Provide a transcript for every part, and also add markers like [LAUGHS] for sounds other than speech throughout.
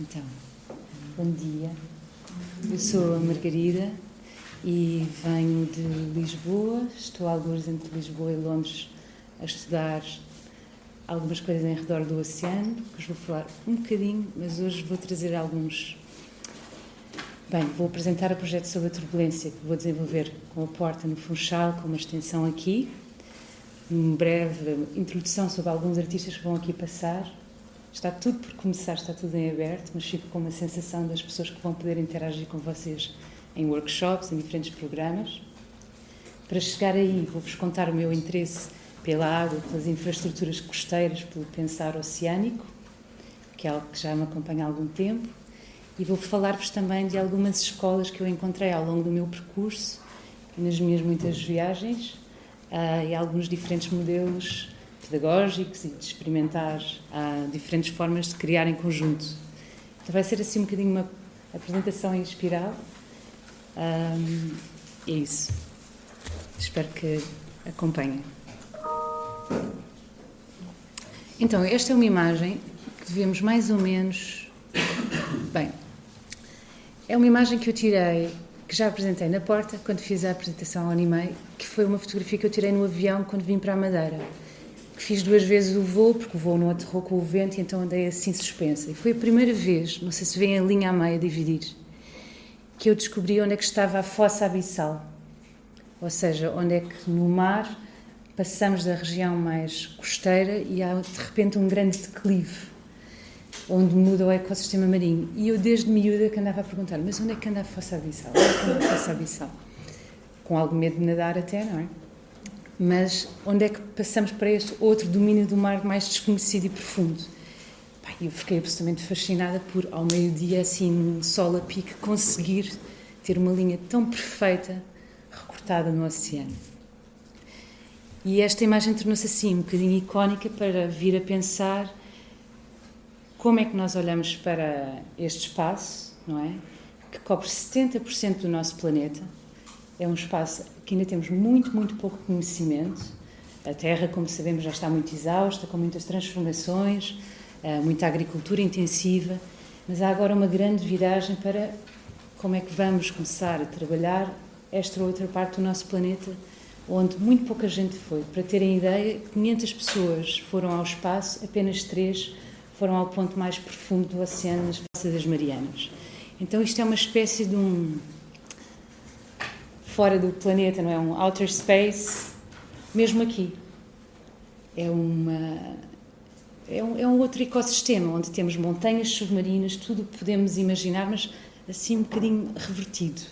Então, bom dia. Eu sou a Margarida e venho de Lisboa. Estou há alguns entre Lisboa e Londres a estudar algumas coisas em redor do oceano, que vos vou falar um bocadinho, mas hoje vou trazer alguns. Bem, vou apresentar o projeto sobre a turbulência que vou desenvolver com a porta no Funchal, com uma extensão aqui, uma breve introdução sobre alguns artistas que vão aqui passar Está tudo por começar, está tudo em aberto, mas fico com uma sensação das pessoas que vão poder interagir com vocês em workshops, em diferentes programas. Para chegar aí, vou-vos contar o meu interesse pela água, pelas infraestruturas costeiras, pelo pensar oceânico, que é algo que já me acompanha há algum tempo, e vou falar-vos também de algumas escolas que eu encontrei ao longo do meu percurso, nas minhas muitas viagens, uh, e alguns diferentes modelos pedagógicos e de experimentar diferentes formas de criar em conjunto. Então vai ser assim um bocadinho uma apresentação em espiral. É isso. Espero que acompanhem. Então, esta é uma imagem que vemos mais ou menos. Bem, é uma imagem que eu tirei, que já apresentei na porta, quando fiz a apresentação ao Animei, que foi uma fotografia que eu tirei no avião quando vim para a Madeira fiz duas vezes o voo, porque o voo não aterrou com o vento, e então andei assim suspensa. E foi a primeira vez, não sei se vem a linha a meia dividir, que eu descobri onde é que estava a fossa abissal. Ou seja, onde é que no mar passamos da região mais costeira e há de repente um grande declive, onde muda o ecossistema marinho. E eu desde miúda que andava a perguntar, mas onde é que anda a fossa abissal? Onde é que anda a fossa abissal? Com algum medo de nadar até, não é? Mas onde é que passamos para este outro domínio do mar mais desconhecido e profundo? eu fiquei absolutamente fascinada por, ao meio-dia, assim, num sol a pique, conseguir ter uma linha tão perfeita recortada no oceano. E esta imagem tornou-se assim um bocadinho icónica para vir a pensar como é que nós olhamos para este espaço, não é? Que cobre 70% do nosso planeta. É um espaço que ainda temos muito, muito pouco conhecimento. A Terra, como sabemos, já está muito exausta, com muitas transformações, eh, muita agricultura intensiva, mas há agora uma grande viragem para como é que vamos começar a trabalhar esta outra parte do nosso planeta, onde muito pouca gente foi. Para terem ideia, 500 pessoas foram ao espaço, apenas 3 foram ao ponto mais profundo do oceano, nas Fossas das Marianas. Então isto é uma espécie de um fora do planeta, não é? Um outer space, mesmo aqui. É uma. É um, é um outro ecossistema onde temos montanhas submarinas, tudo o que podemos imaginar, mas assim um bocadinho revertido.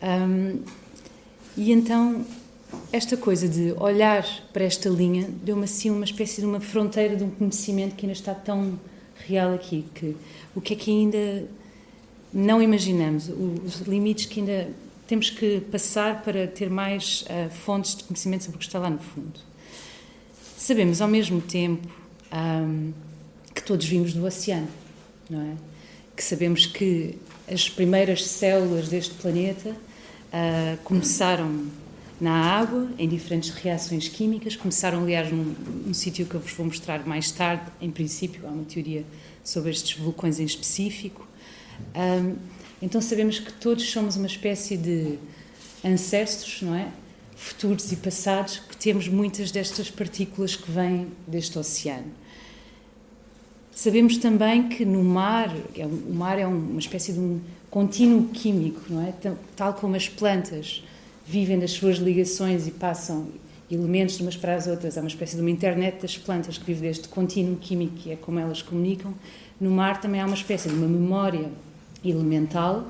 Um, e então, esta coisa de olhar para esta linha deu-me assim uma espécie de uma fronteira de um conhecimento que ainda está tão real aqui, que o que é que ainda não imaginamos, os limites que ainda temos que passar para ter mais uh, fontes de conhecimento sobre o que está lá no fundo. Sabemos ao mesmo tempo um, que todos vimos do oceano, não é? Que sabemos que as primeiras células deste planeta uh, começaram na água, em diferentes reações químicas. Começaram, aliás, num, num sítio que eu vos vou mostrar mais tarde. Em princípio, há uma teoria sobre estes vulcões em específico. Um, então sabemos que todos somos uma espécie de ancestros, não é? Futuros e passados, que temos muitas destas partículas que vêm deste oceano. Sabemos também que no mar, é o mar é uma espécie de um contínuo químico, não é? Tal como as plantas vivem das suas ligações e passam elementos de umas para as outras, há uma espécie de uma internet das plantas que vive deste contínuo químico, que é como elas comunicam. No mar também há uma espécie de uma memória elemental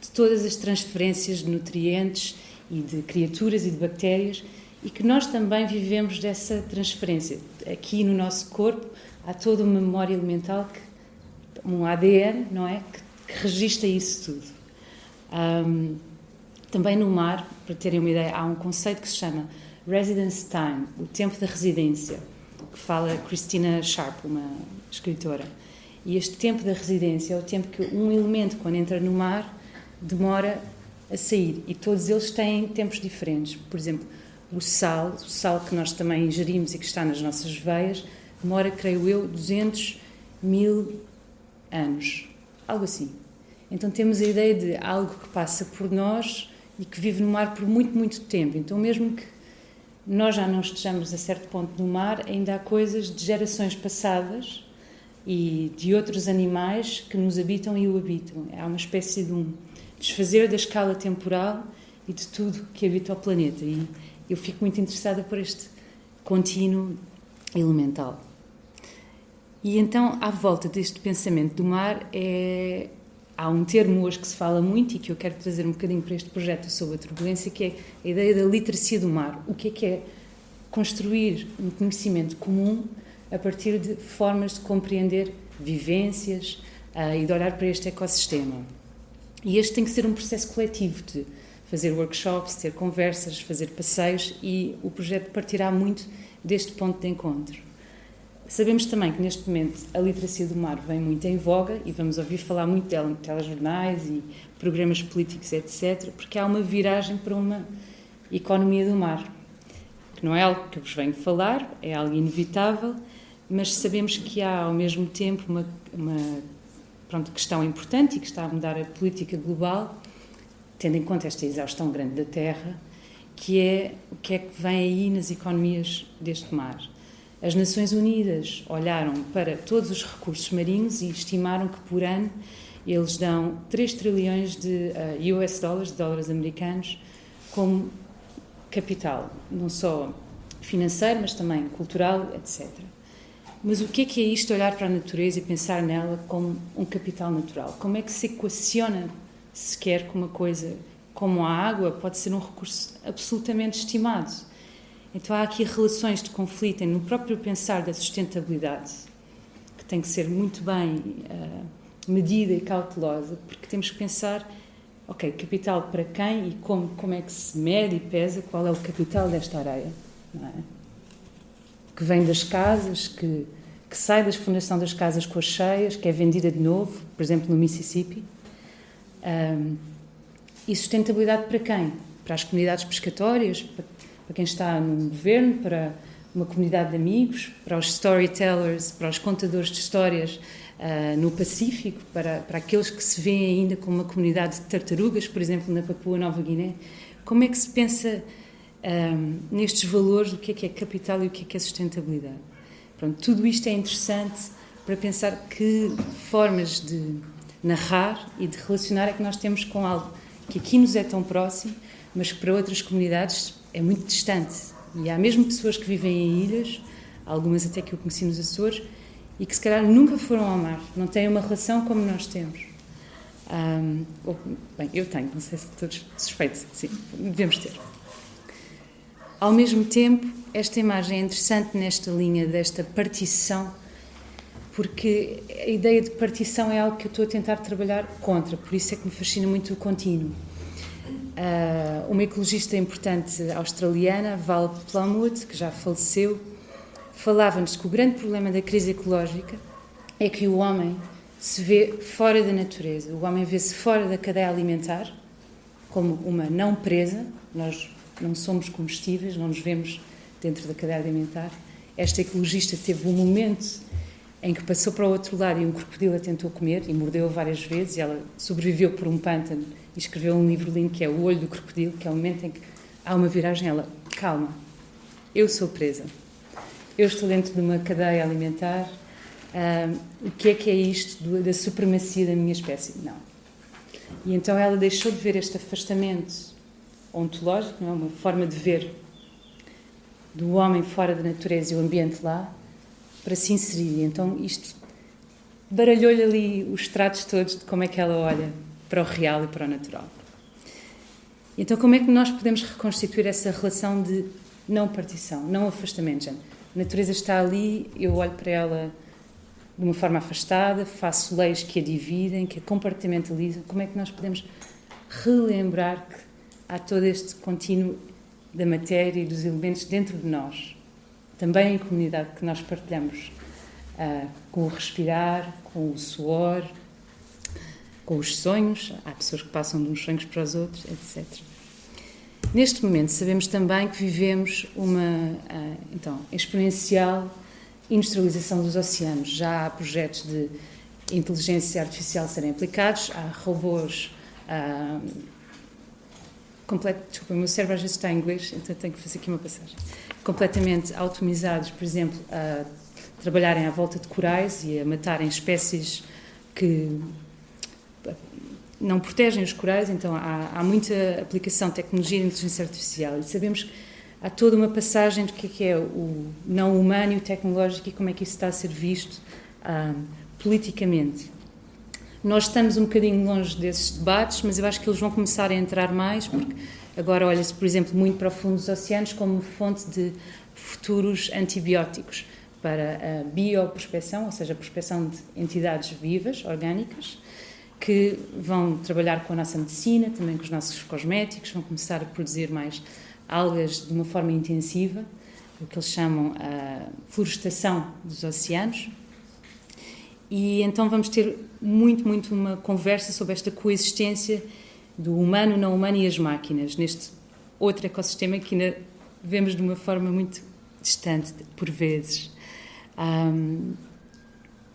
de todas as transferências de nutrientes e de criaturas e de bactérias e que nós também vivemos dessa transferência. Aqui no nosso corpo há toda uma memória elemental, que, um ADN, não é? Que, que registra isso tudo. Um, também no mar, para terem uma ideia, há um conceito que se chama residence time, o tempo da residência, que fala Christina Sharp, uma escritora. E este tempo da residência é o tempo que um elemento, quando entra no mar, demora a sair. E todos eles têm tempos diferentes. Por exemplo, o sal, o sal que nós também ingerimos e que está nas nossas veias, demora, creio eu, 200 mil anos algo assim. Então temos a ideia de algo que passa por nós e que vive no mar por muito, muito tempo. Então, mesmo que nós já não estejamos a certo ponto no mar, ainda há coisas de gerações passadas e de outros animais que nos habitam e o habitam. Há uma espécie de um desfazer da escala temporal e de tudo que habita o planeta. E eu fico muito interessada por este contínuo elemental. E então, à volta deste pensamento do mar, é, há um termo hoje que se fala muito e que eu quero trazer um bocadinho para este projeto sobre a turbulência, que é a ideia da literacia do mar. O que é que é construir um conhecimento comum a partir de formas de compreender vivências uh, e de olhar para este ecossistema. E este tem que ser um processo coletivo de fazer workshops, ter conversas, fazer passeios e o projeto partirá muito deste ponto de encontro. Sabemos também que neste momento a literacia do mar vem muito em voga e vamos ouvir falar muito dela em telejornais e programas políticos, etc., porque há uma viragem para uma economia do mar, que não é algo que vos venho falar, é algo inevitável, mas sabemos que há ao mesmo tempo uma, uma pronto, questão importante e que está a mudar a política global, tendo em conta esta exaustão grande da Terra, que é o que é que vem aí nas economias deste mar as Nações Unidas olharam para todos os recursos marinhos e estimaram que por ano eles dão 3 trilhões de uh, eh, US dólares, de dólares americanos, como capital, não só financeiro, mas também cultural, etc. Mas o que é que é isto, olhar para a natureza e pensar nela como um capital natural? Como é que se equaciona sequer com uma coisa como a água pode ser um recurso absolutamente estimado? Então há aqui relações de conflito no próprio pensar da sustentabilidade, que tem que ser muito bem uh, medida e cautelosa, porque temos que pensar, ok, capital para quem e como, como é que se mede e pesa, qual é o capital desta areia, é? Que vem das casas, que, que sai da fundação das casas com as cheias, que é vendida de novo, por exemplo, no Mississippi. Um, e sustentabilidade para quem? Para as comunidades pescatórias, para para quem está no governo, para uma comunidade de amigos, para os storytellers, para os contadores de histórias uh, no Pacífico, para, para aqueles que se veem ainda como uma comunidade de tartarugas, por exemplo, na Papua Nova Guiné. Como é que se pensa um, ah, nestes valores, o que é que é capital e o que é que é sustentabilidade? Pronto, tudo isto é interessante para pensar que formas de narrar e de relacionar é que nós temos com algo que aqui nos é tão próximo, mas que para outras comunidades é muito distante. E há mesmo pessoas que vivem em ilhas, algumas até que eu conheci nos Açores, e que se calhar nunca foram ao mar, não têm uma relação como nós temos. Um, bem, eu tenho, não sei se todos suspeitos, sim, devemos ter. Ao mesmo tempo, esta imagem é interessante nesta linha desta partição, porque a ideia de partição é algo que eu estou a tentar trabalhar contra, por isso é que me fascina muito o contínuo. Uh, uma ecologista importante australiana, Val Plumwood, que já faleceu, falava-nos que o grande problema da crise ecológica é que o homem se vê fora da natureza, o homem vê-se fora da cadeia alimentar, como uma não presa, nós não somos comestíveis, não nos vemos dentro da cadeia alimentar. Esta ecologista teve um momento em que passou para o outro lado e um crocodilo a tentou comer e mordeu várias vezes e ela sobreviveu por um pântano e escreveu um livro lindo que é O Olho do Crocodilo, que é o momento em que há uma viragem. Ela, calma, eu sou presa. Eu estou dentro de uma cadeia alimentar. O que é que é isto da supremacia da minha espécie? Não. E então ela deixou de ver este afastamento ontológico, não é? uma forma de ver do homem fora da natureza e o ambiente lá, para se inserir. Então isto baralhou-lhe ali os tratos todos de como é que ela olha para o real e para o natural. Então, como é que nós podemos reconstituir essa relação de não partição, não afastamento? A natureza está ali, eu olho para ela de uma forma afastada, faço leis que a dividem, que a compartimentalizam. Como é que nós podemos relembrar que há todo este contínuo da matéria e dos elementos dentro de nós, também em comunidade que nós partilhamos, uh, com o respirar, com o suor, com os sonhos, há pessoas que passam de uns sonhos para os outros, etc. Neste momento, sabemos também que vivemos uma ah, então, exponencial industrialização dos oceanos. Já há projetos de inteligência artificial serem aplicados, há robôs. Uh, completo, desculpa, o meu cérebro às vezes está em inglês, então tenho que fazer aqui uma passagem. Completamente automatizados, por exemplo, a trabalharem à volta de corais e a matarem espécies que não protegem os corais, então há, há muita aplicação de tecnologia de inteligência artificial e sabemos que há toda uma passagem do que é, que é o não humano e o tecnológico e como é que isso está a ser visto ah, politicamente. Nós estamos um bocadinho longe desses debates, mas eu acho que eles vão começar a entrar mais, porque agora olha-se, por exemplo, muito para o fundo dos oceanos como fonte de futuros antibióticos para a bioprospecção, ou seja, a prospecção de entidades vivas, orgânicas, que vão trabalhar com a nossa medicina, também com os nossos cosméticos, vão começar a produzir mais algas de uma forma intensiva, o que eles chamam a florestação dos oceanos. E então vamos ter muito, muito uma conversa sobre esta coexistência do humano, não humano e as máquinas, neste outro ecossistema que ainda vemos de uma forma muito distante, por vezes. Um,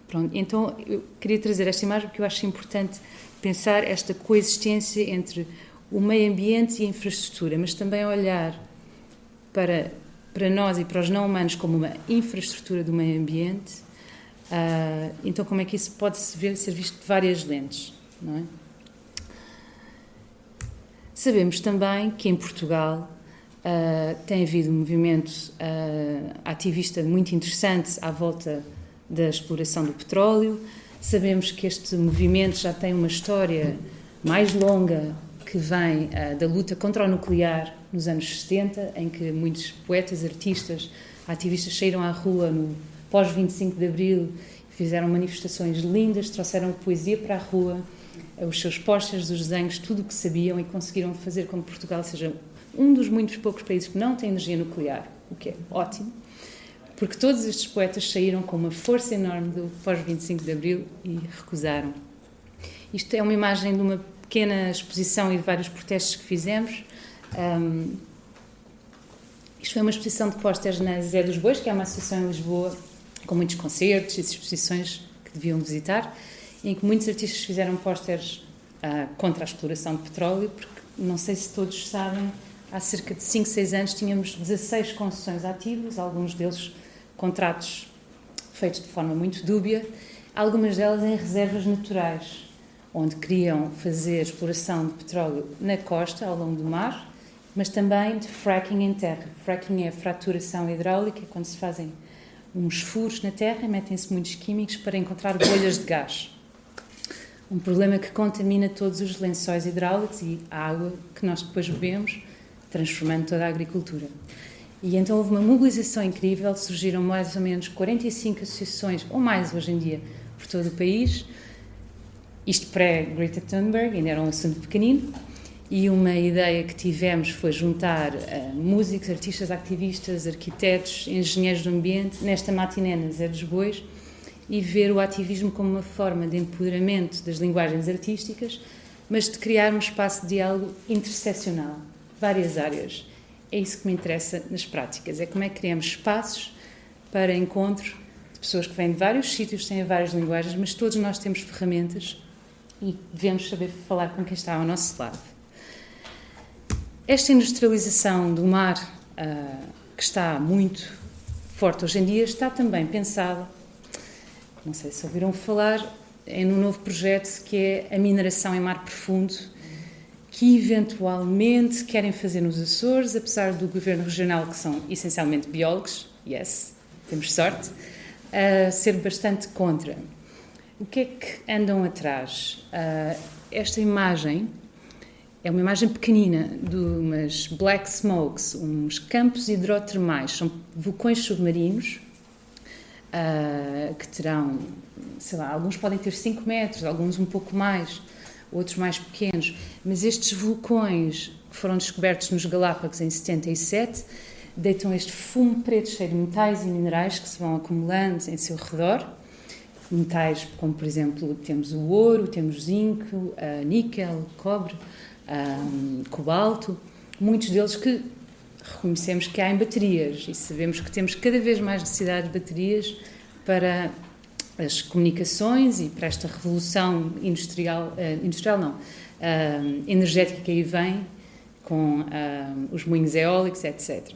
pronto, então eu queria trazer esta imagem porque eu acho importante pensar esta coexistência entre o meio ambiente e a infraestrutura, mas também olhar para, para nós e para os não humanos como uma infraestrutura do meio ambiente. Uh, então, como é que isso pode ser, ser visto de várias lentes? É? Sabemos também que em Portugal uh, tem havido um movimento uh, ativista muito interessante à volta da exploração do petróleo. Sabemos que este movimento já tem uma história mais longa que vem da luta contra o nuclear nos anos 70, em que muitos poetas, artistas, ativistas saíram à rua no pós-25 de Abril, fizeram manifestações lindas, trouxeram poesia para a rua, eh, os seus posters, os desenhos, tudo o que sabiam e conseguiram fazer com que Portugal seja um dos muitos poucos países que não tem energia nuclear, o que é ótimo, porque todos estes poetas saíram com uma força enorme do pós-25 de Abril e recusaram. Isto é uma imagem de uma pequena exposição e de vários protestos que fizemos. Um, isto foi uma exposição de pósteres na Zé dos Bois, que é uma associação em Lisboa com muitos concertos e exposições que deviam visitar, em que muitos artistas fizeram pósteres uh, contra a exploração de petróleo, porque não sei se todos sabem, há cerca de 5, 6 anos tínhamos 16 concessões ativas, alguns deles contratos feitos de forma muito dúbia, algumas delas em reservas naturais onde queriam fazer exploração de petróleo na costa, ao longo do mar, mas também de fracking em terra. Fracking é a fraturação hidráulica, quando se fazem uns furos na terra metem-se muitos químicos para encontrar bolhas de gás. Um problema que contamina todos os lençóis hidráulicos e a água que nós depois bebemos, transformando toda a agricultura. E então houve uma mobilização incrível, surgiram mais ou menos 45 associações, ou mais hoje em dia, por todo o país, isto pré-Greta Thunberg, ainda era um assunto pequenino, e uma ideia que tivemos foi juntar uh, músicos, artistas, ativistas, arquitetos, engenheiros do ambiente nesta matiné na Zé dos Bois e ver o ativismo como uma forma de empoderamento das linguagens artísticas, mas de criar um espaço de diálogo interseccional, várias áreas. É isso que me interessa nas práticas, é como é que criamos espaços para encontro de pessoas que vêm de vários sítios, têm várias linguagens, mas todos nós temos ferramentas e devemos saber falar com quem está ao nosso lado. Esta industrialização do mar, uh, que está muito forte hoje em dia, está também pensada, não sei se ouviram falar, em um novo projeto que é a mineração em mar profundo, que eventualmente querem fazer nos Açores, apesar do governo regional, que são essencialmente biólogos, yes, temos sorte, a ser bastante contra. O que é que andam atrás? Uh, esta imagem é uma imagem pequenina de umas black smokes, uns campos hidrotermais, são vulcões submarinos uh, que terão, sei lá, alguns podem ter 5 metros, alguns um pouco mais, outros mais pequenos, mas estes vulcões que foram descobertos nos Galápagos em 77 deitam este fumo preto cheio de metais e minerais que se vão acumulando em seu redor. Metais como, por exemplo, temos o ouro, temos zinco, níquel, cobre, cobalto, muitos deles que reconhecemos que há em baterias e sabemos que temos cada vez mais necessidade de baterias para as comunicações e para esta revolução industrial, uh, industrial não, uh, energética que aí vem, com os moinhos eólicos, etc.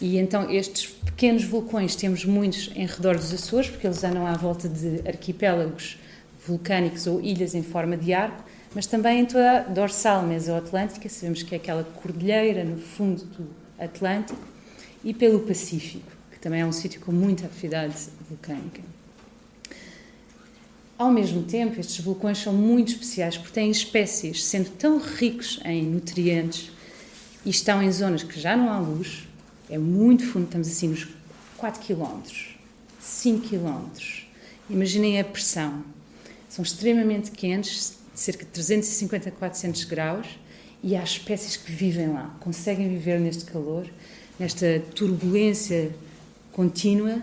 E então estes pequenos vulcões, temos muitos em redor dos Açores, porque eles andam à volta de arquipélagos vulcânicos ou ilhas em forma de arco, mas também em toda a dorsal mesoatlântica, sabemos que é aquela cordilheira no fundo do Atlântico, e pelo Pacífico, que também é um sítio com muita atividade vulcânica. Ao mesmo tempo, estes vulcões são muito especiais porque têm espécies, sendo tão ricos em nutrientes e estão em zonas que já não há luz, é muito fundo, estamos assim nos 4 km, 5 km. Imaginem a pressão. São extremamente quentes, cerca de 350 a 400 graus, e há espécies que vivem lá, conseguem viver neste calor, nesta turbulência contínua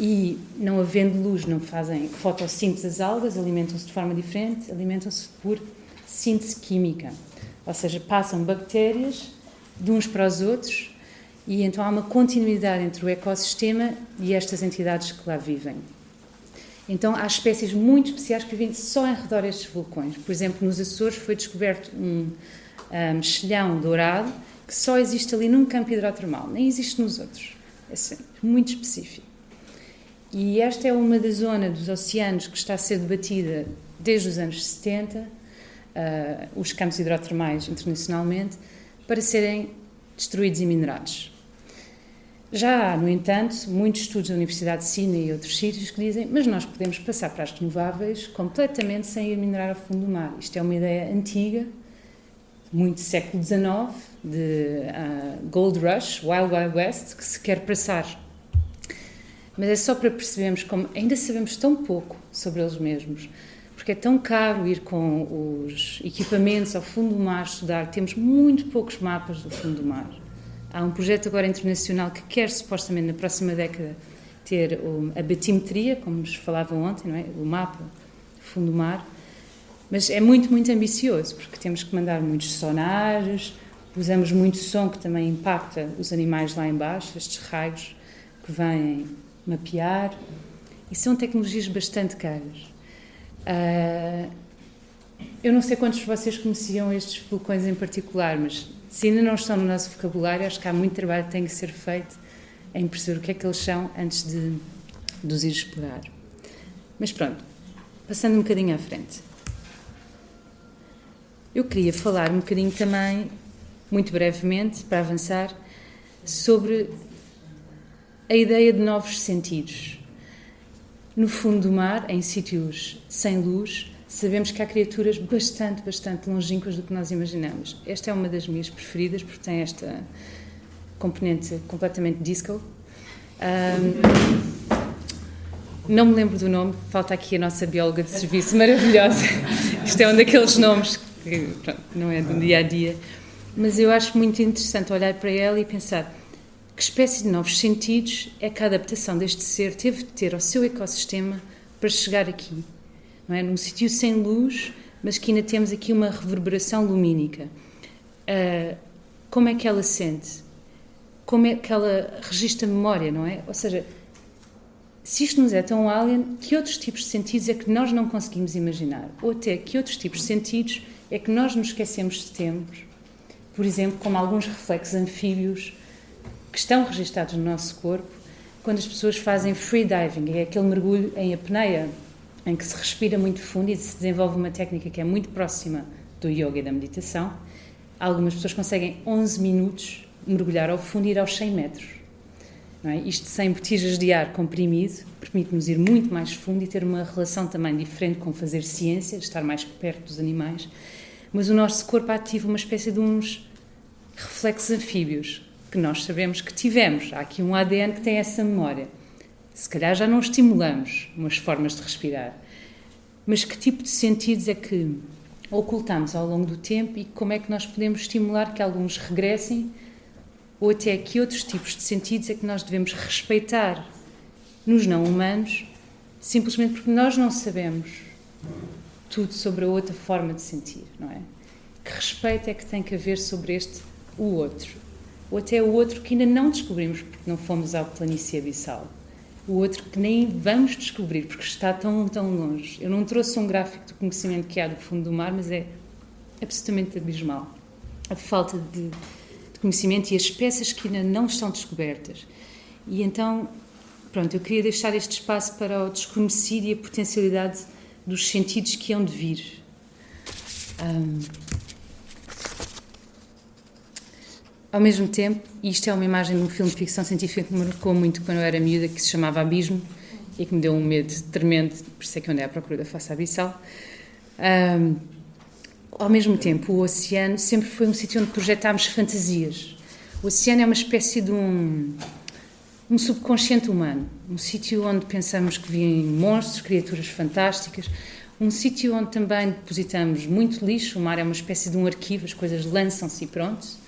e não havendo luz não fazem fotossíntese das algas, alimentam-se de forma diferente, alimentam-se por síntese química, ou seja, passam bactérias de uns para os outros e então há uma continuidade entre o ecossistema e estas entidades que lá vivem. Então há espécies muito especiais que vivem só em redor destes vulcões. Por exemplo, nos Açores foi descoberto um, um mexilhão dourado que só existe ali num campo hidrotermal, nem existe nos outros. É assim, muito específico. E esta é uma da zona dos oceanos que está a ser debatida desde os anos 70, uh, ah, os campos hidrotermais internacionalmente, para serem destruídos e minerados. Já há, no entanto, muitos estudos da Universidade de Sydney e outros sítios que dizem mas nós podemos passar para as renováveis completamente sem ir minerar a fundo do mar. Isto é uma ideia antiga, muito século XIX, de uh, Gold Rush, Wild Wild West, que se quer passar mas é só para percebermos como ainda sabemos tão pouco sobre eles mesmos, porque é tão caro ir com os equipamentos ao fundo do mar estudar, temos muito poucos mapas do fundo do mar. Há um projeto agora internacional que quer supostamente na próxima década ter a batimetria, como nos falavam ontem, é? o mapa do fundo do mar, mas é muito, muito ambicioso, porque temos que mandar muitos sonares, usamos muito som que também impacta os animais lá embaixo, estes raios que vêm mapear, e são tecnologias bastante caras. Uh, eu não sei quantos de vocês conheciam estes vulcões em particular, mas se ainda não estão no nosso vocabulário, acho que há muito trabalho que tem que ser feito em perceber o que é que eles são antes de, de os ir explorar. Mas pronto, passando um bocadinho à frente. Eu queria falar um bocadinho também, muito brevemente, para avançar, sobre a ideia de novos sentidos. No fundo do mar, em sítios sem luz, sabemos que há criaturas bastante, bastante longínquas do que nós imaginamos. Esta é uma das minhas preferidas porque tem esta componente completamente disco. Um, não me lembro do nome, falta aqui a nossa bióloga de serviço maravilhosa. [LAUGHS] Isto é um daqueles nomes que pronto, não é do dia a dia. Mas eu acho muito interessante olhar para ela e pensar: que espécie de novos sentidos é que a adaptação deste ser teve de ter ao seu ecossistema para chegar aqui? Não é? Num sítio sem luz, mas que ainda temos aqui uma reverberação lumínica. Uh, como é que ela sente? Como é que ela registra memória, não é? Ou seja, se isto nos é tão alien, que outros tipos de sentidos é que nós não conseguimos imaginar? Ou até que outros tipos de sentidos é que nós nos esquecemos de termos? Por exemplo, como alguns reflexos anfíbios que estão registados no nosso corpo quando as pessoas fazem free diving, é aquele mergulho em apneia, em que se respira muito fundo e se desenvolve uma técnica que é muito próxima do yoga e da meditação. Algumas pessoas conseguem 11 minutos mergulhar ao fundo e ir aos 100 metros. É? Isto sem botijas de ar comprimido permite-nos ir muito mais fundo e ter uma relação também diferente com fazer ciência, estar mais perto dos animais. Mas o nosso corpo ativa uma espécie de uns reflexos anfíbios que nós sabemos que tivemos. Há aqui um ADN que tem essa memória. Se calhar já não estimulamos umas formas de respirar. Mas que tipo de sentidos é que ocultamos ao longo do tempo e como é que nós podemos estimular que alguns regressem ou até que outros tipos de sentidos é que nós devemos respeitar nos não humanos simplesmente porque nós não sabemos tudo sobre a outra forma de sentir, não é? Que respeito é que tem que haver sobre este o outro? ou até o outro que ainda não descobrimos porque não fomos ao planície abissal. O outro que nem vamos descobrir, porque está tão, tão longe. Eu não trouxe um gráfico do conhecimento que há do fundo do mar, mas é absolutamente abismal. A falta de, de conhecimento e as peças que ainda não estão descobertas. E então, pronto, eu queria deixar este espaço para o desconhecido e a potencialidade dos sentidos que hão de vir. Um, ao mesmo tempo, isto é uma imagem de um filme de ficção científica que me marcou muito quando eu era miúda, que se chamava Abismo e que me deu um medo tremendo, por isso é que eu andei à procura da face abissal. Um, ao mesmo tempo, o oceano sempre foi um sítio onde projetámos fantasias. O oceano é uma espécie de um, um subconsciente humano, um sítio onde pensamos que vêm monstros, criaturas fantásticas, um sítio onde também depositamos muito lixo. O mar é uma espécie de um arquivo, as coisas lançam-se e pronto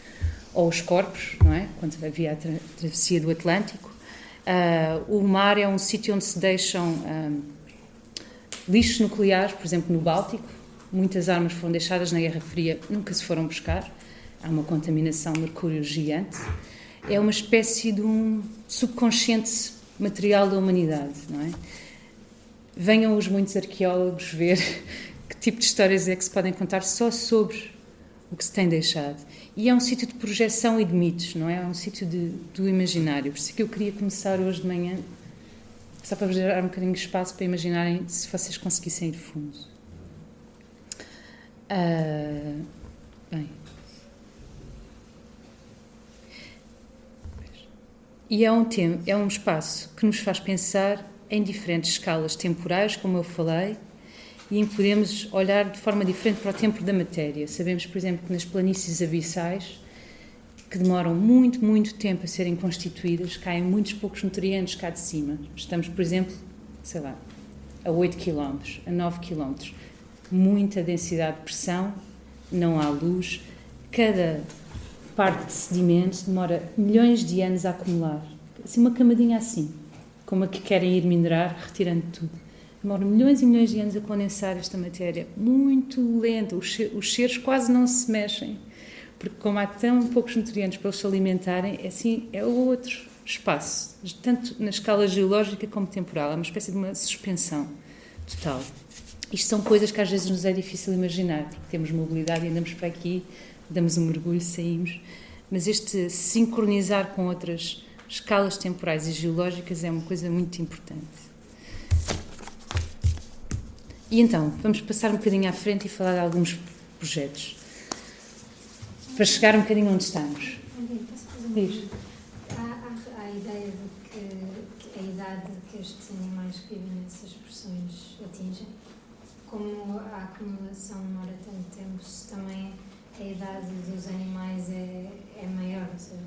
ou os corpos, não é? Quando havia a tra travessia do Atlântico. Uh, o mar é um sítio onde se deixam uh, lixos nucleares, por exemplo, no Báltico. Muitas armas foram deixadas na Guerra Fria, nunca se foram buscar. Há uma contaminação de mercúrio gigante. É uma espécie de um subconsciente material da humanidade, não é? Venham os muitos arqueólogos ver [LAUGHS] que tipo de histórias é que se podem contar só sobre o que se tem deixado. E é um sítio de projeção e de mitos, não é? É um sítio de, do imaginário. Por isso é que eu queria começar hoje de manhã, só para vos dar um bocadinho de espaço para imaginarem se vocês conseguissem ir fundo. Uh, bem. E é um, tempo, é um espaço que nos faz pensar em diferentes escalas temporais, como eu falei, e em que podemos olhar de forma diferente para o tempo da matéria. Sabemos, por exemplo, que nas planícies abissais, que demoram muito, muito tempo a serem constituídas, caem muitos poucos nutrientes cá de cima. Estamos, por exemplo, sei lá, a 8 km, a 9 km. Muita densidade de pressão, não há luz. Cada parte de sedimento demora milhões de anos a acumular. Assim, uma camadinha assim, como a que querem ir minerar, retirando tudo demora milhões e milhões de anos a condensar esta matéria, muito lenta, os, os seres quase não se mexem, porque como há tão poucos nutrientes para eles se alimentarem, é assim é outro espaço, tanto na escala geológica como temporal, é uma espécie de uma suspensão total. Isto são coisas que às vezes nos é difícil imaginar, porque temos mobilidade e andamos para aqui, damos um mergulho, saímos, mas este sincronizar com outras escalas temporais e geológicas é uma coisa muito importante. E então, vamos passar um bocadinho à frente e falar de alguns projetos. Para chegar um bocadinho onde estamos. Diz. Há, há, há, a ideia de que, que, a idade que estes animais que vivem nessas pressões atingem, como a acumulação demora tanto tempo, se também a idade dos animais é, é maior, seja.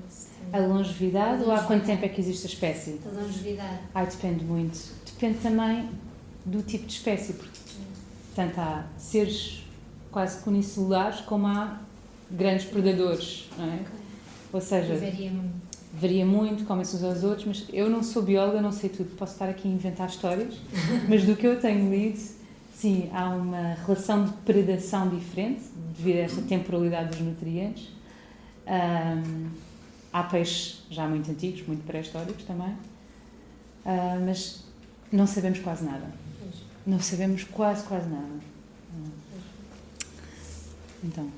A longevidade, a ou há quanto tempo é que existe a espécie? A longevidade. Ai, depende muito. Depende também do tipo de espécie, porque tanto há seres quase unicelulares como há grandes predadores, não é? Ou seja, varia muito. Varia muito, comem-se uns aos outros, mas eu não sou bióloga, não sei tudo, posso estar aqui a inventar histórias, [LAUGHS] mas do que eu tenho lido, sim, há uma relação de predação diferente devido a esta temporalidade dos nutrientes. Um, há peixes já muito antigos, muito pré-históricos também, uh, mas não sabemos quase nada. Não sabemos quase, quase nada. Então,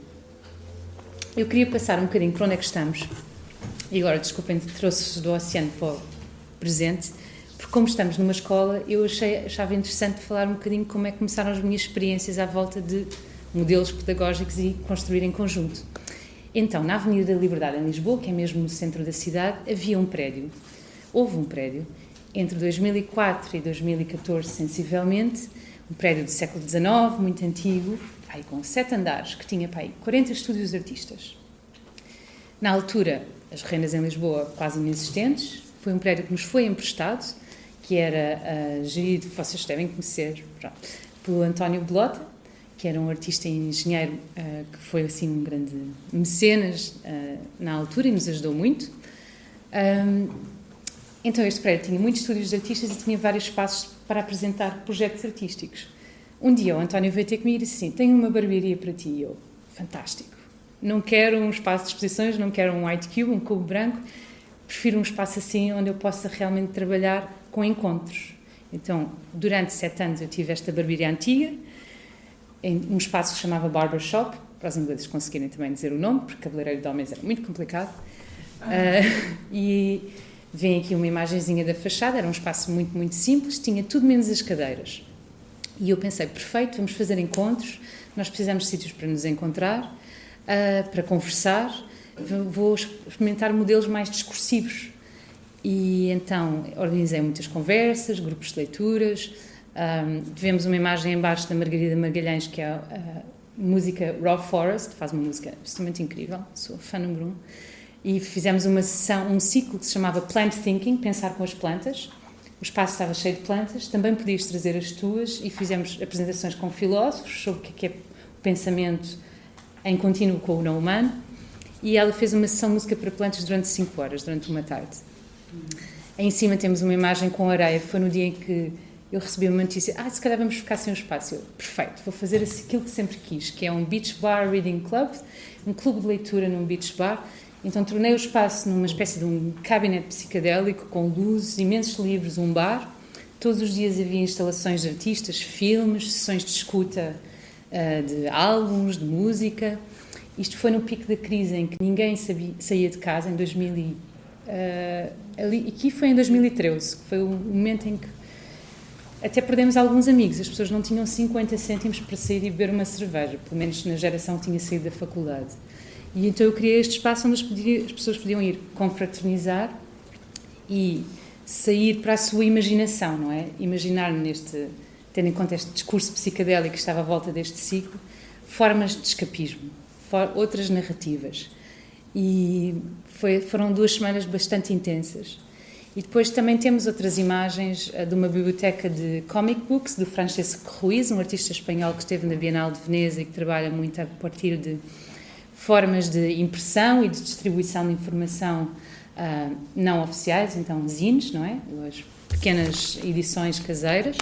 eu queria passar um bocadinho para onde é que estamos. E agora, desculpem, trouxe do oceano para o presente, porque como estamos numa escola, eu achei, achava interessante falar um bocadinho como é que começaram as minhas experiências à volta de modelos pedagógicos e construir em conjunto. Então, na Avenida da Liberdade, em Lisboa, que é mesmo no centro da cidade, havia um prédio. Houve um prédio entre 2004 e 2014, sensivelmente, um prédio do século XIX, muito antigo, aí, com sete andares, que tinha aí, 40 estúdios artistas. Na altura, as rendas em Lisboa quase inexistentes, foi um prédio que nos foi emprestado, que era uh, gerido, vocês devem conhecer, pronto, pelo António Belota, que era um artista e engenheiro uh, que foi assim um grande mecenas uh, na altura e nos ajudou muito. Um, então, este prédio tinha muitos estúdios de artistas e tinha vários espaços para apresentar projetos artísticos. Um dia o António veio ter comigo e disse assim: Tenho uma barbearia para ti. E eu, fantástico. Não quero um espaço de exposições, não quero um white cube, um cubo branco. Prefiro um espaço assim onde eu possa realmente trabalhar com encontros. Então, durante sete anos eu tive esta barbearia antiga, em um espaço que se chamava Barbershop, para os ingleses conseguirem também dizer o nome, porque cabeleireiro de homens era muito complicado. Uh, [LAUGHS] e vem aqui uma imagenzinha da fachada, era um espaço muito, muito simples, tinha tudo menos as cadeiras. E eu pensei, perfeito, vamos fazer encontros, nós precisamos de sítios para nos encontrar, uh, para conversar, vou experimentar modelos mais discursivos. E então organizei muitas conversas, grupos de leituras, um, tivemos uma imagem embaixo da Margarida Magalhães, que é a, a música Raw Forest, faz uma música absolutamente incrível, sou fã número um, e fizemos uma sessão, um ciclo que se chamava Plant Thinking, Pensar com as Plantas, o espaço estava cheio de plantas, também podias trazer as tuas e fizemos apresentações com filósofos sobre o que é, é o pensamento em contínuo com o não humano e ela fez uma sessão música para plantas durante 5 horas, durante uma tarde. Em cima temos uma imagem com areia, foi no dia em que eu recebi uma notícia, ah, se calhar vamos ficar sem o espaço. Eu, perfeito, vou fazer aquilo que sempre quis, que é um beach bar reading club, um clube de leitura num beach bar. Então tornei o espaço numa espécie de um gabinete psicadélico com luzes, imensos livros, um bar. Todos os dias havia instalações de artistas, filmes, sessões de escuta uh, de álbuns, de música. Isto foi no pico da crise em que ninguém sabia, saía de casa, em 2000 e, uh, ali, aqui foi em 2013, que foi o momento em que até perdemos alguns amigos. As pessoas não tinham 50 cêntimos para sair e beber uma cerveja, pelo menos na geração que tinha saído da faculdade. E então eu criei este espaço onde as, pessoas podiam ir confraternizar e sair para a sua imaginação, não é? Imaginar neste, tendo em conta este discurso psicadélico que estava à volta deste ciclo, formas de escapismo, for, outras narrativas. E foi, foram duas semanas bastante intensas. E depois também temos outras imagens uh, de uma biblioteca de comic books do Francesco Ruiz, um artista espanhol que esteve na Bienal de Veneza e que trabalha muito a partir de formas de impressão e de distribuição de informação uh, não oficiais, então zines, não é? As pequenas edições caseiras.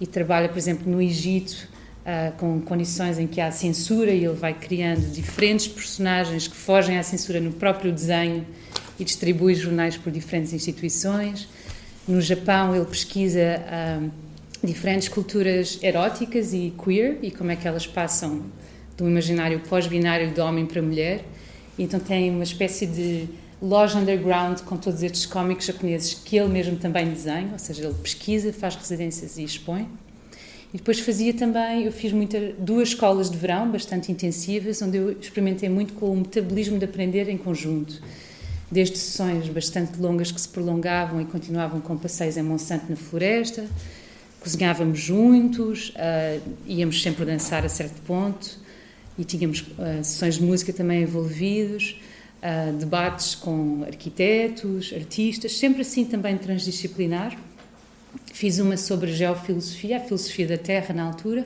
E trabalha, por exemplo, no Egito uh, com condições em que há censura e ele vai criando diferentes personagens que fogem à censura no próprio desenho e distribui jornais por diferentes instituições. No Japão, ele pesquisa um, diferentes culturas eróticas e queer e como é que elas passam do imaginário pós-binário de homem para mulher. Então tem uma espécie de loja underground com todos estes cómicos japoneses que ele mesmo também desenha, ou seja, ele pesquisa, faz residências e expõe. E depois fazia também, eu fiz muita, duas escolas de verão bastante intensivas, onde eu experimentei muito com o metabolismo de aprender em conjunto desde sessões bastante longas que se prolongavam e continuavam com passeios em Monsanto na floresta, cozinhávamos juntos, uh, íamos sempre dançar a certo ponto e tínhamos uh, sessões de música também envolvidos, uh, debates com arquitetos, artistas, sempre assim também transdisciplinar. Fiz uma sobre geofilosofia, a filosofia da Terra na altura,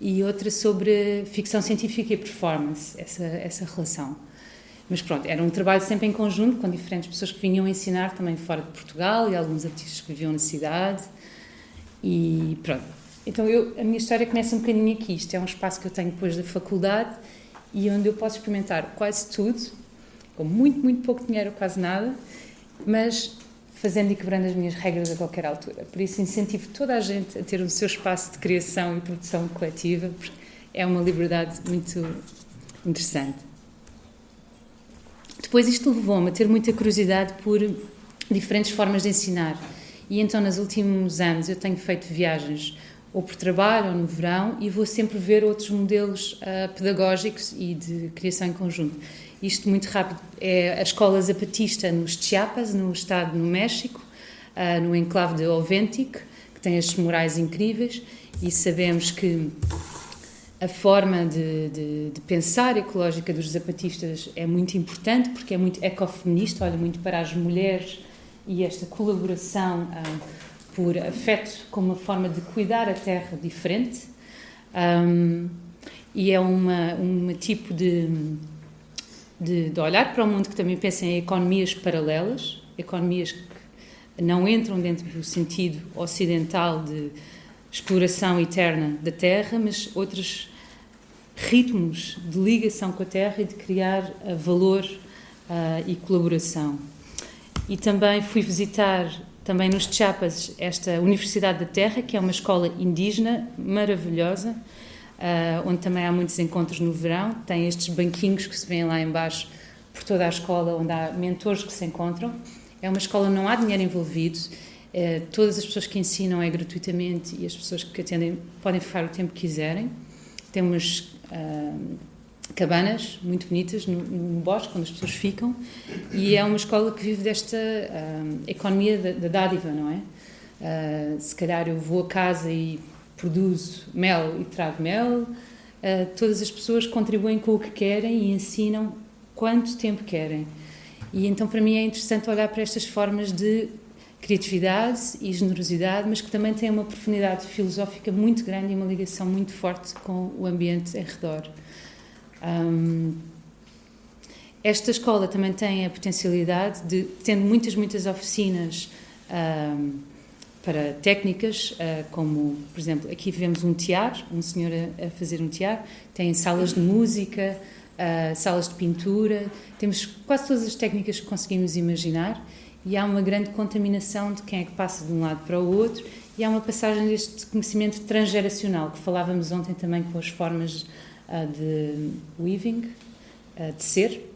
e outra sobre ficção científica e performance, essa, essa relação. Mas pronto, era um trabalho sempre em conjunto com diferentes pessoas que vinham ensinar também fora de Portugal e alguns artistas que viviam na cidade. E pronto. Então eu, a minha história começa um bocadinho aqui. Isto é um espaço que eu tenho depois da faculdade e onde eu posso experimentar quase tudo, com muito, muito pouco dinheiro, quase nada, mas fazendo e quebrando as minhas regras a qualquer altura. Por isso incentivo toda a gente a ter o seu espaço de criação e produção coletiva, porque é uma liberdade muito interessante. Depois isto levou-me a ter muita curiosidade por diferentes formas de ensinar. E então, nos últimos anos, eu tenho feito viagens ou por trabalho ou no verão e vou sempre ver outros modelos uh, pedagógicos e de criação em conjunto. Isto muito rápido é a escola zapatista nos Chiapas, no estado no México, uh, no enclave de Oventic, que tem as murais incríveis e sabemos que a forma de, de, de, pensar ecológica dos zapatistas é muito importante porque é muito ecofeminista, olha muito para as mulheres e esta colaboração uh, por afeto como uma forma de cuidar a terra diferente. Um, e é uma, um tipo de, de, de, olhar para o mundo que também pensa em economias paralelas, economias que não entram dentro do sentido ocidental de exploração eterna da terra, mas outras ritmos de ligação com a terra e de criar uh, valor uh, e colaboração. E também fui visitar também nos Chiapas, esta Universidade da Terra, que é uma escola indígena maravilhosa, uh, onde também há muitos encontros no verão. Tem estes banquinhos que se vêem lá embaixo por toda a escola, onde há mentores que se encontram. É uma escola não há dinheiro envolvido, uh, todas as pessoas que ensinam é gratuitamente e as pessoas que atendem podem ficar o tempo que quiserem. Temos uh, cabanas muito bonitas no, no, bosque, onde as pessoas ficam, e é uma escola que vive desta uh, economia da, da, dádiva, não é? Uh, se calhar eu vou a casa e produzo mel e trago mel, uh, todas as pessoas contribuem com o que querem e ensinam quanto tempo querem. E então para mim é interessante olhar para estas formas de criatividade e generosidade, mas que também têm uma profundidade filosófica muito grande e uma ligação muito forte com o ambiente em redor. Um, esta escola também tem a potencialidade de, tendo muitas, muitas oficinas um, para técnicas, uh, como, por exemplo, aqui vemos um tear, um senhor a, a fazer um tear, tem salas de música, uh, salas de pintura, temos quase todas as técnicas que conseguimos imaginar e há uma grande contaminação de quem é que passa de um lado para o outro e há uma passagem deste conhecimento transgeracional, que falávamos ontem também com as formas de weaving, de ser.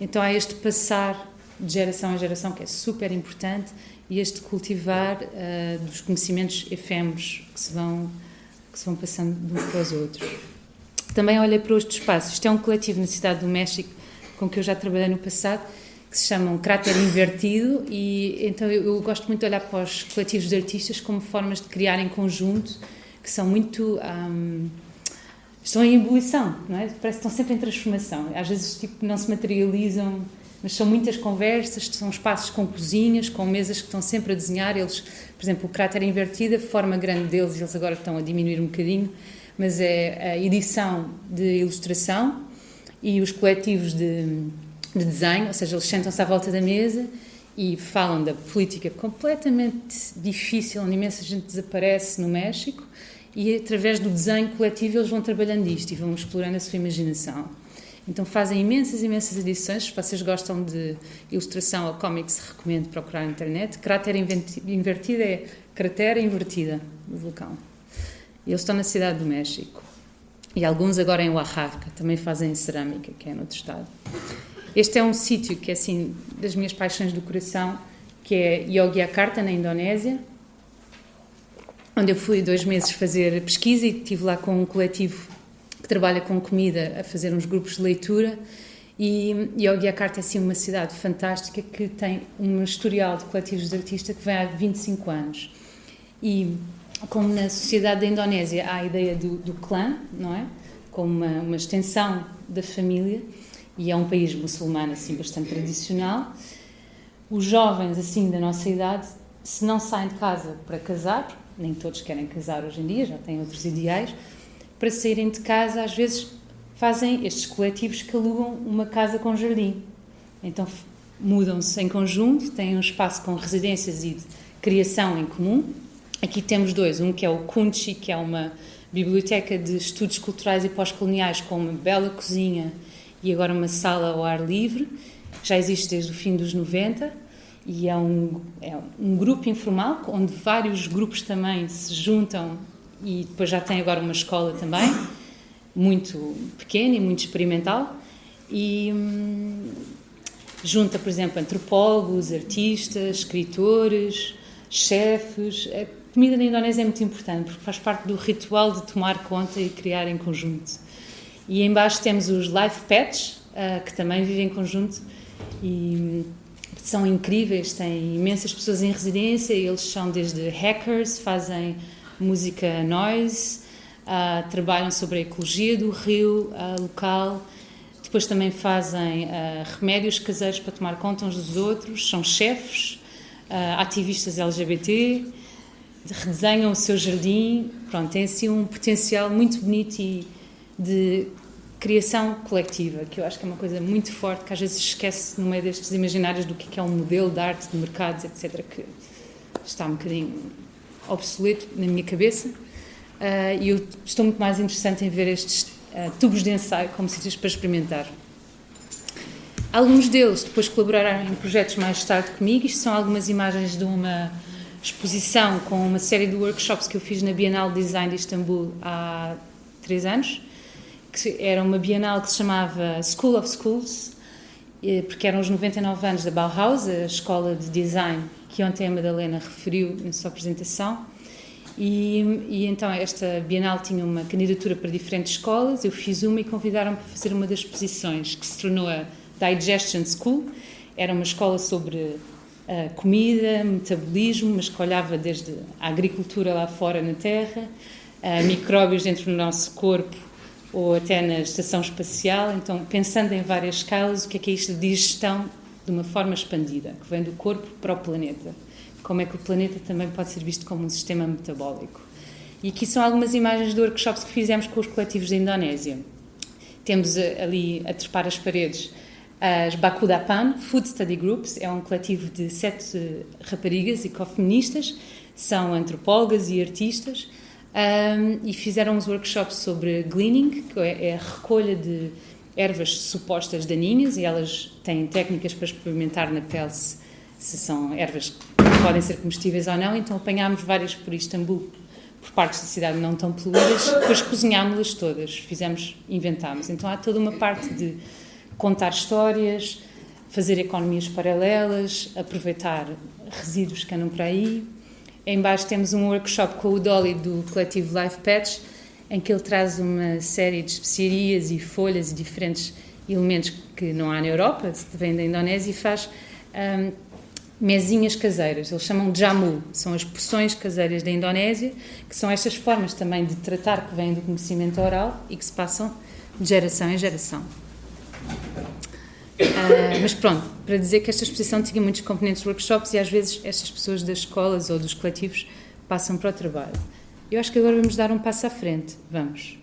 então há este passar de geração em geração que é super importante e este cultivar uh, dos conhecimentos efêmeros que se vão que se vão passando de uns para os outros. Também olhei para outros espaços. Isto é um coletivo na cidade do México com que eu já trabalhei no passado que se chamam Cráter Invertido e então eu, eu gosto muito de olhar para os coletivos de artistas como formas de criar em conjunto que são muito um, estão em ebulição, não é? Parece que estão sempre em transformação. Às vezes tipo, não se materializam, mas são muitas conversas, são espaços com cozinhas, com mesas que estão sempre a desenhar. Eles, por exemplo, o cráter invertido, a forma grande deles, eles agora estão a diminuir um bocadinho, mas é a edição de ilustração e os coletivos de, de desenho, ou seja, eles sentam-se à volta da mesa e falam da política completamente difícil, onde imensa gente desaparece no México e através do desenho coletivo eles vão trabalhando isto e vão explorando a sua imaginação. Então fazem imensas, imensas edições. Se vocês gostam de ilustração ou cómics, recomendo procurar na internet. Cratera Invertida é cratera invertida do vulcão. Eles estão na cidade do México. E alguns agora em Oaxaca, também fazem cerâmica, que é no outro estado. Este é um sítio que é assim das minhas paixões do coração, que é Yogyakarta, na Indonésia, onde eu fui dois meses fazer pesquisa e estive lá com um coletivo que trabalha com comida a fazer uns grupos de leitura e Yogyakarta é assim uma cidade fantástica que tem um historial de coletivos de artistas que vem há 25 anos e como na sociedade da Indonésia há a ideia do, do clã, não é? Como uma, uma extensão da família e é um país muçulmano assim bastante tradicional. Os jovens assim da nossa idade, se não saem de casa para casar, nem todos querem casar hoje em dia, já têm outros ideais, para saírem de casa, às vezes fazem estes coletivos que alugam uma casa com jardim. Então mudam-se em conjunto, têm um espaço com residências e criação em comum. Aqui temos dois, um que é o Kunchi, que é uma biblioteca de estudos culturais e pós-coloniais com uma bela cozinha e agora uma sala ao ar livre. Já existe desde o fim dos 90 e é um, é um grupo informal onde vários grupos também se juntam e depois já tem agora uma escola também muito pequena e muito experimental. E hum, junta por exemplo antropólogos artistas escritores chefes. A comida na Indonésia é muito importante porque faz parte do ritual de tomar conta e criar em conjunto. E embaixo temos os life pets uh, que também vivem em conjunto. E hum, são incríveis, têm imensas pessoas em residência, eles são desde hackers, fazem música noise, uh, trabalham sobre a ecologia do rio uh, local, depois também fazem uh, remédios caseiros para tomar conta uns dos outros, são chefes, ativistas LGBT, redesenham o seu jardim, pronto, tem assim um potencial muito bonito e de criação coletiva, que eu acho que é uma coisa muito forte, que às vezes esquece no meio destes imaginários do que é um modelo de arte, de mercados, etc., que está um bocadinho obsoleto na minha cabeça. Uh, e eu estou muito mais interessante em ver estes uh, tubos de ensaio como sítios para experimentar. Alguns deles depois colaboraram em projetos mais tarde comigo. Isto são algumas imagens de uma exposição com uma série de workshops que eu fiz na Bienal de Design de Istambul há três anos, que era uma Bienal que se chamava School of Schools, porque eram os 99 anos da Bauhaus, a escola de design que ontem a Madalena referiu na sua apresentação. E, e, então esta Bienal tinha uma candidatura para diferentes escolas, eu fiz uma e convidaram-me para fazer uma das exposições, que se tornou a Digestion School. Era uma escola sobre uh, comida, metabolismo, mas que olhava desde a agricultura lá fora na Terra, uh, micróbios dentro do nosso corpo ou até na estação espacial. Então, pensando em várias escalas, o que é que é isto de digestão de uma forma expandida, que vem do corpo para o planeta? Como é que o planeta também pode ser visto como um sistema metabólico? E aqui são algumas imagens de workshops que fizemos com os coletivos da Indonésia. Temos eh, ali a trepar as paredes as Bakudapan Food Study Groups, é um coletivo de sete raparigas ecofeministas, são antropólogas e artistas, um, e fizeram uns workshops sobre gleaning, que é, é a recolha de ervas supostas daninhas, e elas têm técnicas para experimentar na pele se, se são ervas que podem ser comestíveis ou não, então apanhámos várias por Istambul, por partes da cidade não tão poluídas, depois cozinhámos-las todas, fizemos, inventámos. Então há toda uma parte de contar histórias, fazer economias paralelas, aproveitar resíduos que andam por aí. Embaixo temos um workshop com o Dolly do coletivo Life Patch, em que ele traz uma série de especiarias e folhas e diferentes elementos que não há na Europa, vem da Indonésia, e faz um, mesinhas caseiras. Eles chamam de jamu, são as porções caseiras da Indonésia, que são estas formas também de tratar que vêm do conhecimento oral e que se passam de geração em geração. Uh, mas pronto, para dizer que esta exposição tinha muitos componentes de workshops e às vezes estas pessoas das escolas ou dos coletivos passam para o trabalho. Eu acho que agora vamos dar um passo à frente. Vamos.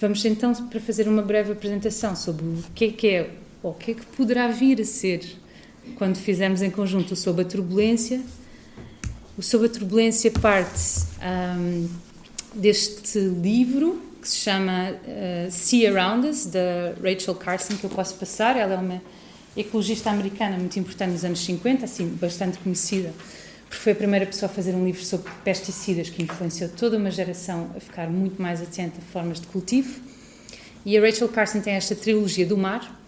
Vamos então para fazer uma breve apresentação sobre o que é que é, ou o que é que poderá vir a ser quando fizermos em conjunto o Sob a Turbulência. O Sob a Turbulência parte um, deste livro que se chama uh, Sea Around Us, da Rachel Carson, que eu posso passar. Ela é uma ecologista americana muito importante nos anos 50, assim, bastante conhecida, porque foi a primeira pessoa a fazer um livro sobre pesticidas que influenciou toda uma geração a ficar muito mais atenta a formas de cultivo. E a Rachel Carson tem esta trilogia do mar,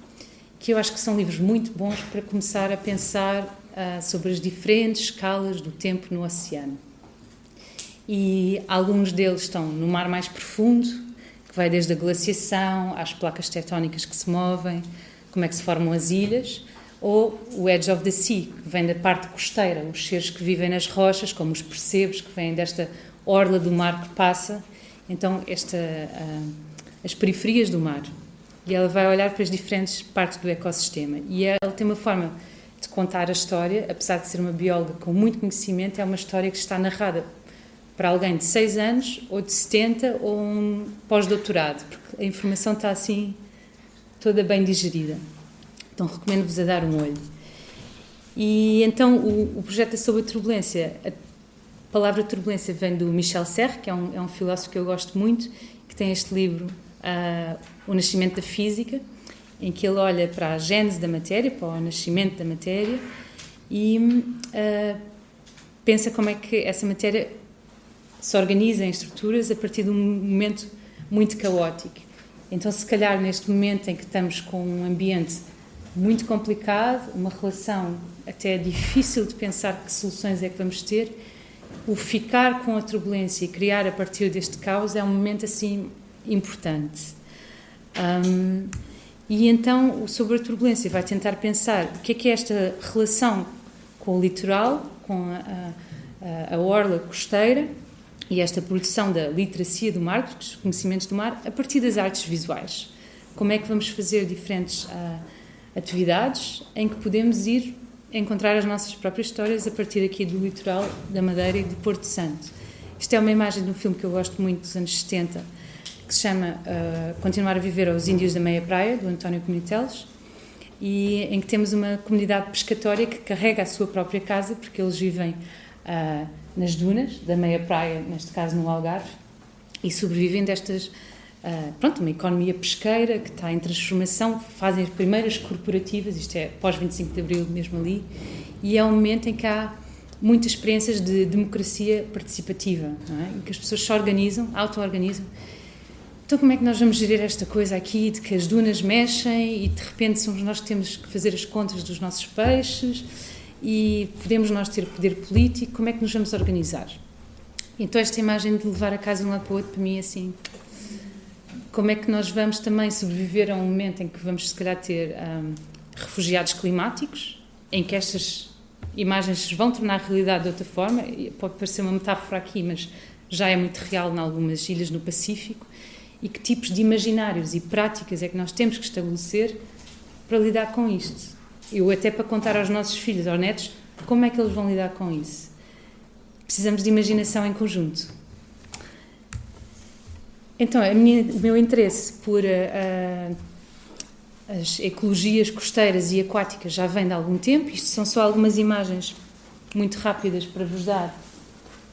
que eu acho que são livros muito bons para começar a pensar uh, sobre as diferentes escalas do tempo no oceano e alguns deles estão no mar mais profundo, que vai desde a glaciação às placas tectónicas que se movem, como é que se formam as ilhas, ou o Edge of the Sea, que vem da parte costeira, os seres que vivem nas rochas, como os percebes, que vêm desta orla do mar que passa, então esta, uh, as periferias do mar. E ela vai olhar para as diferentes partes do ecossistema. E ela tem uma forma de contar a história, apesar de ser uma bióloga com muito conhecimento, é uma história que está narrada para alguém de 6 anos, ou de 70, ou um pós-doutorado, porque a informação está assim toda bem digerida. Então recomendo-vos a dar um olho. E então o, o projeto é sobre a turbulência. A palavra turbulência vem do Michel Serre, que é um, é um filósofo que eu gosto muito, que tem este livro, uh, O Nascimento da Física, em que ele olha para a gênese da matéria, para o nascimento da matéria, e uh, pensa como é que essa matéria se organiza em estruturas a partir de um momento muito caótico. Então, se calhar neste momento em que estamos com um ambiente muito complicado, uma relação até difícil de pensar que soluções é que vamos ter, o ficar com a turbulência e criar a partir deste caos é um momento assim importante. Um, e então, sobre a turbulência, vai tentar pensar o que é que é esta relação com o litoral, com a, a, a orla costeira, e esta produção da literacia do mar, dos conhecimentos do mar, a partir das artes visuais. Como é que vamos fazer diferentes uh, atividades em que podemos ir encontrar as nossas próprias histórias a partir aqui do litoral da Madeira e de Porto Santo. Isto é uma imagem de um filme que eu gosto muito dos anos 70, que se chama uh, Continuar a Viver aos Índios da Meia Praia, do António Comitelos, e em que temos uma comunidade pescatória que carrega a sua própria casa, porque eles vivem uh, nas dunas da meia praia, neste caso no Algarve, e sobrevivem destas uh, pronto, uma economia pesqueira que está em transformação, fazem as primeiras corporativas, isto é pós 25 de Abril mesmo ali, e é um momento em que há muitas experiências de democracia participativa, é? em que as pessoas se organizam, auto-organizam. Então, como é que nós vamos gerir esta coisa aqui de que as dunas mexem e de repente somos nós que temos que fazer as contas dos nossos peixes e podemos nós ter poder político? Como é que nos vamos organizar? Então, esta imagem de levar a casa de um lado para o outro, para mim, é assim. Como é que nós vamos também sobreviver a um momento em que vamos, se calhar, ter um, refugiados climáticos, em que estas imagens vão tornar realidade de outra forma? Pode parecer uma metáfora aqui, mas já é muito real em algumas ilhas no Pacífico. E que tipos de imaginários e práticas é que nós temos que estabelecer para lidar com isto? Eu, até para contar aos nossos filhos, aos netos, como é que eles vão lidar com isso? precisamos de imaginação em conjunto. Então, minha, o meu interesse por uh, as ecologias costeiras e aquáticas já vem de algum tempo. Isto são só algumas imagens muito rápidas para vos dar.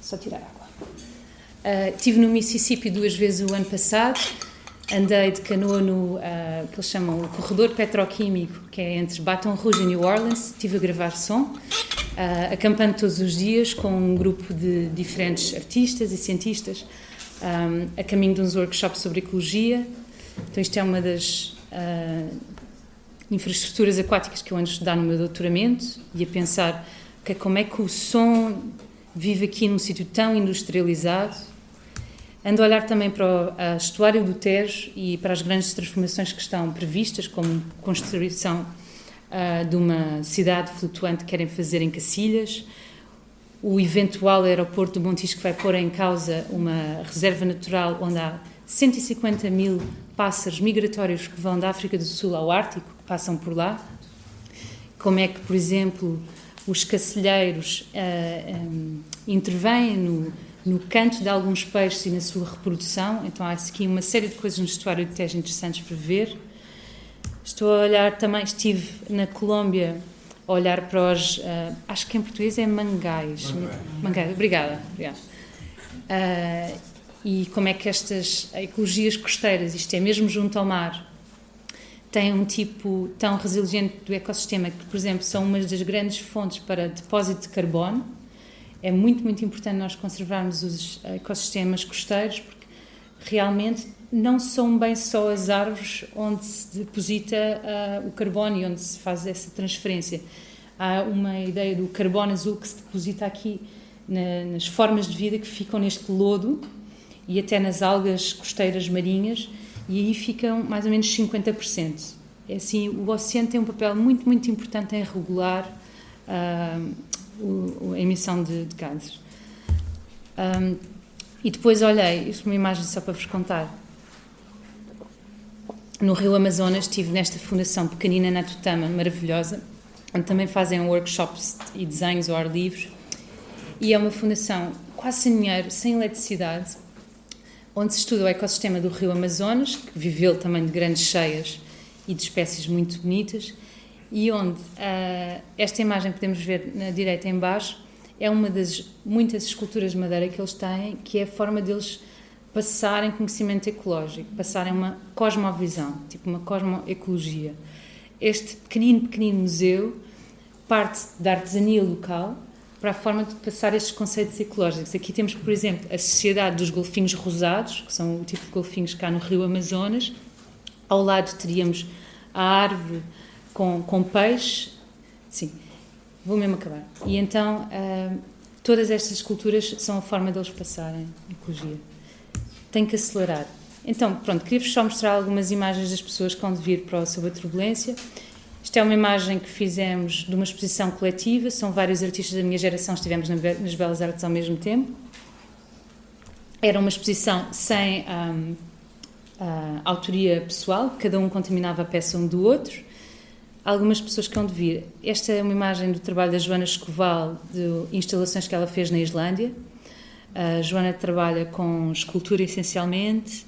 Só tirar água. Uh, estive no Mississippi duas vezes o ano passado. Andei de canoa no uh, que eles chamam o corredor petroquímico, que é entre Baton Rouge e New Orleans. Estive a gravar som uh, acampando todos os dias com um grupo de diferentes artistas e cientistas um, a caminho de uns workshops sobre ecologia. Então, isto é uma das uh, infraestruturas aquáticas que eu ando a estudar no meu doutoramento e a pensar que, como é que o som vive aqui num sítio tão industrializado. Ando a olhar também para o estuário do Tejo e para as grandes transformações que estão previstas, como construção uh, de uma cidade flutuante que querem fazer em Cacilhas, o eventual aeroporto do Montijo que vai pôr em causa uma reserva natural onde há 150 mil pássaros migratórios que vão da África do Sul ao Ártico, que passam por lá. Como é que, por exemplo, os cacilheiros uh, ah, um, intervêm no, no canto de alguns peixes e na sua reprodução. Então há aqui uma série de coisas no estuário de Tejo interessantes para ver. Estou a olhar também, estive na Colômbia a olhar para os, uh, acho que em português é mangais. Mangais, obrigada. obrigada. Uh, e como é que estas ecologias costeiras, isto é mesmo junto ao mar, têm um tipo tão resiliente do ecossistema que, por exemplo, são uma das grandes fontes para depósito de carbono. É muito, muito importante nós conservarmos os ecossistemas costeiros porque realmente não são bem só as árvores onde se deposita uh, o carbono e onde se faz essa transferência. Há uma ideia do carbono azul que se deposita aqui na, nas formas de vida que ficam neste lodo e até nas algas costeiras marinhas, e aí ficam mais ou menos 50%. É assim, o oceano tem um papel muito, muito importante em regular uh, o, a emissão de, de gases. Um, e depois olhei, isto é uma imagem só para vos contar, no Rio Amazonas, estive nesta fundação pequenina na Tutama, maravilhosa, onde também fazem workshops e desenhos ao ar livre. E é uma fundação quase sem dinheiro, sem eletricidade, onde se estuda o ecossistema do Rio Amazonas, que viveu também de grandes cheias e de espécies muito bonitas, e onde uh, esta imagem que podemos ver na direita em baixo é uma das muitas esculturas de madeira que eles têm, que é a forma deles passarem conhecimento ecológico, passarem uma cosmovisão, tipo uma cosmoecologia. Este pequenino, pequenino museu parte da artesania local para a forma de passar estes conceitos ecológicos. Aqui temos, por exemplo, a Sociedade dos Golfinhos Rosados, que são o tipo de golfinhos cá no Rio Amazonas. Ao lado teríamos a árvore com, com peixe. Sim, vou mesmo acabar. E então, uh, todas estas esculturas são a forma deles passarem ecologia tem que acelerar. Então, pronto, queria-vos só mostrar algumas imagens das pessoas que vão vir para o Sobre a Turbulência. Isto é uma imagem que fizemos de uma exposição coletiva, são vários artistas da minha geração, estivemos nas Belas Artes ao mesmo tempo. Era uma exposição sem um, uh, autoria pessoal, cada um contaminava a peça um do outro. Algumas pessoas que vão de vir. Esta é uma imagem do trabalho da Joana Escoval, de instalações que ela fez na Islândia. A Joana trabalha com escultura essencialmente,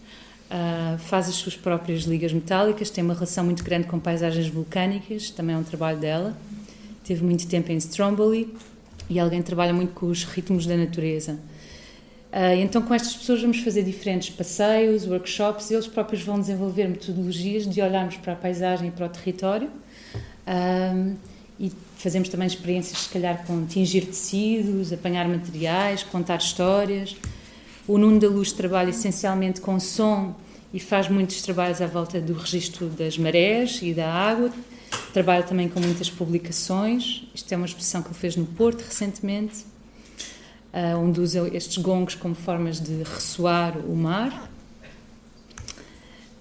faz as suas próprias ligas metálicas, tem uma relação muito grande com paisagens vulcânicas, também é um trabalho dela. Teve muito tempo em Stromboli e alguém trabalha muito com os ritmos da natureza. Uh, então, com estas pessoas, vamos fazer diferentes passeios, workshops, e eles próprios vão desenvolver metodologias de olharmos para a paisagem e para o território. E fazemos também experiências, se calhar, com tingir tecidos, apanhar materiais, contar histórias. O Nuno da Luz trabalha essencialmente com som e faz muitos trabalhos à volta do registro das marés e da água. Trabalha também com muitas publicações. Isto é uma exposição que ele fez no Porto recentemente onde usa estes gongos como formas de ressoar o mar.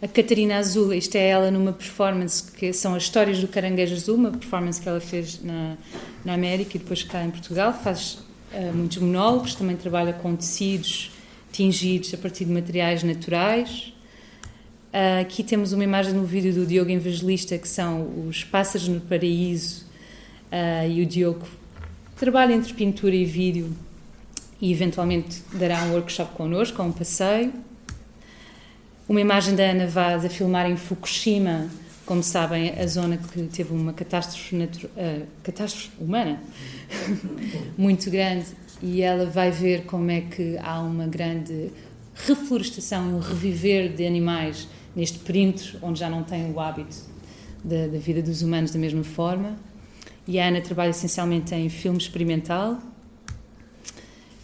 A Catarina Azul, isto é ela numa performance que são as histórias do Caranguejo Azul, uma performance que ela fez na, na América e depois cá em Portugal. Faz uh, muitos monólogos, também trabalha com tecidos tingidos a partir de materiais naturais. Uh, aqui temos uma imagem no vídeo do Diogo Evangelista, que são os pássaros no paraíso, uh, e o Diogo trabalha entre pintura e vídeo e eventualmente dará um workshop connosco, um passeio. Uma imagem da Ana Vaz a filmar em Fukushima, como sabem, a zona que teve uma catástrofe, uh, catástrofe humana [LAUGHS] muito grande, e ela vai ver como é que há uma grande reflorestação, um reviver de animais neste perímetro onde já não tem o hábito da, da vida dos humanos da mesma forma. E a Ana trabalha essencialmente em filme experimental,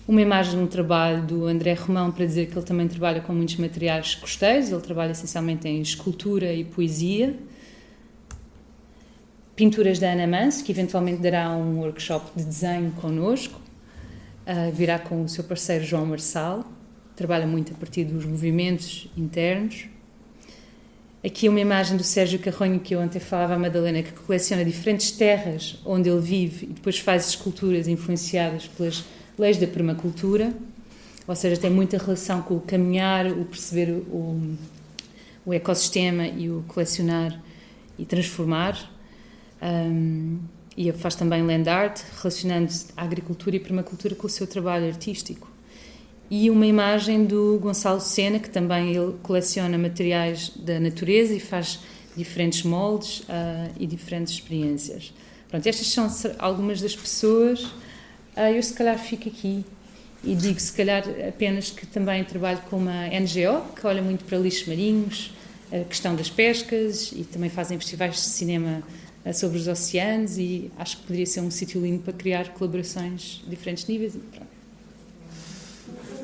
uma imagem de um trabalho do André Romão para dizer que ele também trabalha com muitos materiais costeiros, ele trabalha essencialmente em escultura e poesia. Pinturas da Ana Manso, que eventualmente dará um workshop de desenho connosco, uh, virá com o seu parceiro João Marçal, trabalha muito a partir dos movimentos internos. Aqui uma imagem do Sérgio Carronho, que eu ontem falava à Madalena, que coleciona diferentes terras onde ele vive e depois faz esculturas influenciadas pelas leis da permacultura, ou seja, tem muita relação com o caminhar, o perceber o, o ecossistema e o colecionar e transformar. Um, e faz também land art, relacionando a agricultura e permacultura com o seu trabalho artístico. E uma imagem do Gonçalo Sena, que também ele coleciona materiais da natureza e faz diferentes moldes uh, e diferentes experiências. Pronto, estas são algumas das pessoas eu se calhar fico aqui e digo se calhar apenas que também trabalho com uma NGO que olha muito para lixos marinhos, a questão das pescas e também fazem festivais de cinema ah, sobre os oceanos e acho que poderia ser um sítio lindo para criar colaborações de diferentes níveis.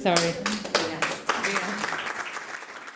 Sorry.